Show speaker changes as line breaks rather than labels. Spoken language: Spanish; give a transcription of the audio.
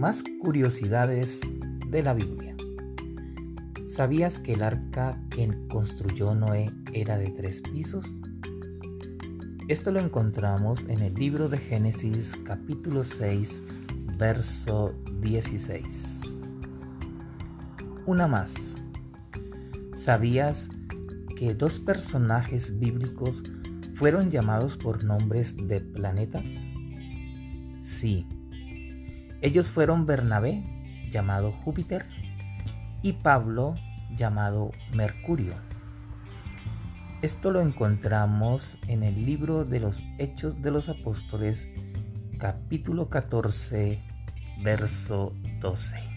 Más curiosidades de la Biblia. ¿Sabías que el arca que construyó Noé era de tres pisos? Esto lo encontramos en el libro de Génesis capítulo 6, verso 16. Una más. ¿Sabías que dos personajes bíblicos fueron llamados por nombres de planetas? Sí. Ellos fueron Bernabé, llamado Júpiter, y Pablo, llamado Mercurio. Esto lo encontramos en el libro de los Hechos de los Apóstoles, capítulo 14, verso 12.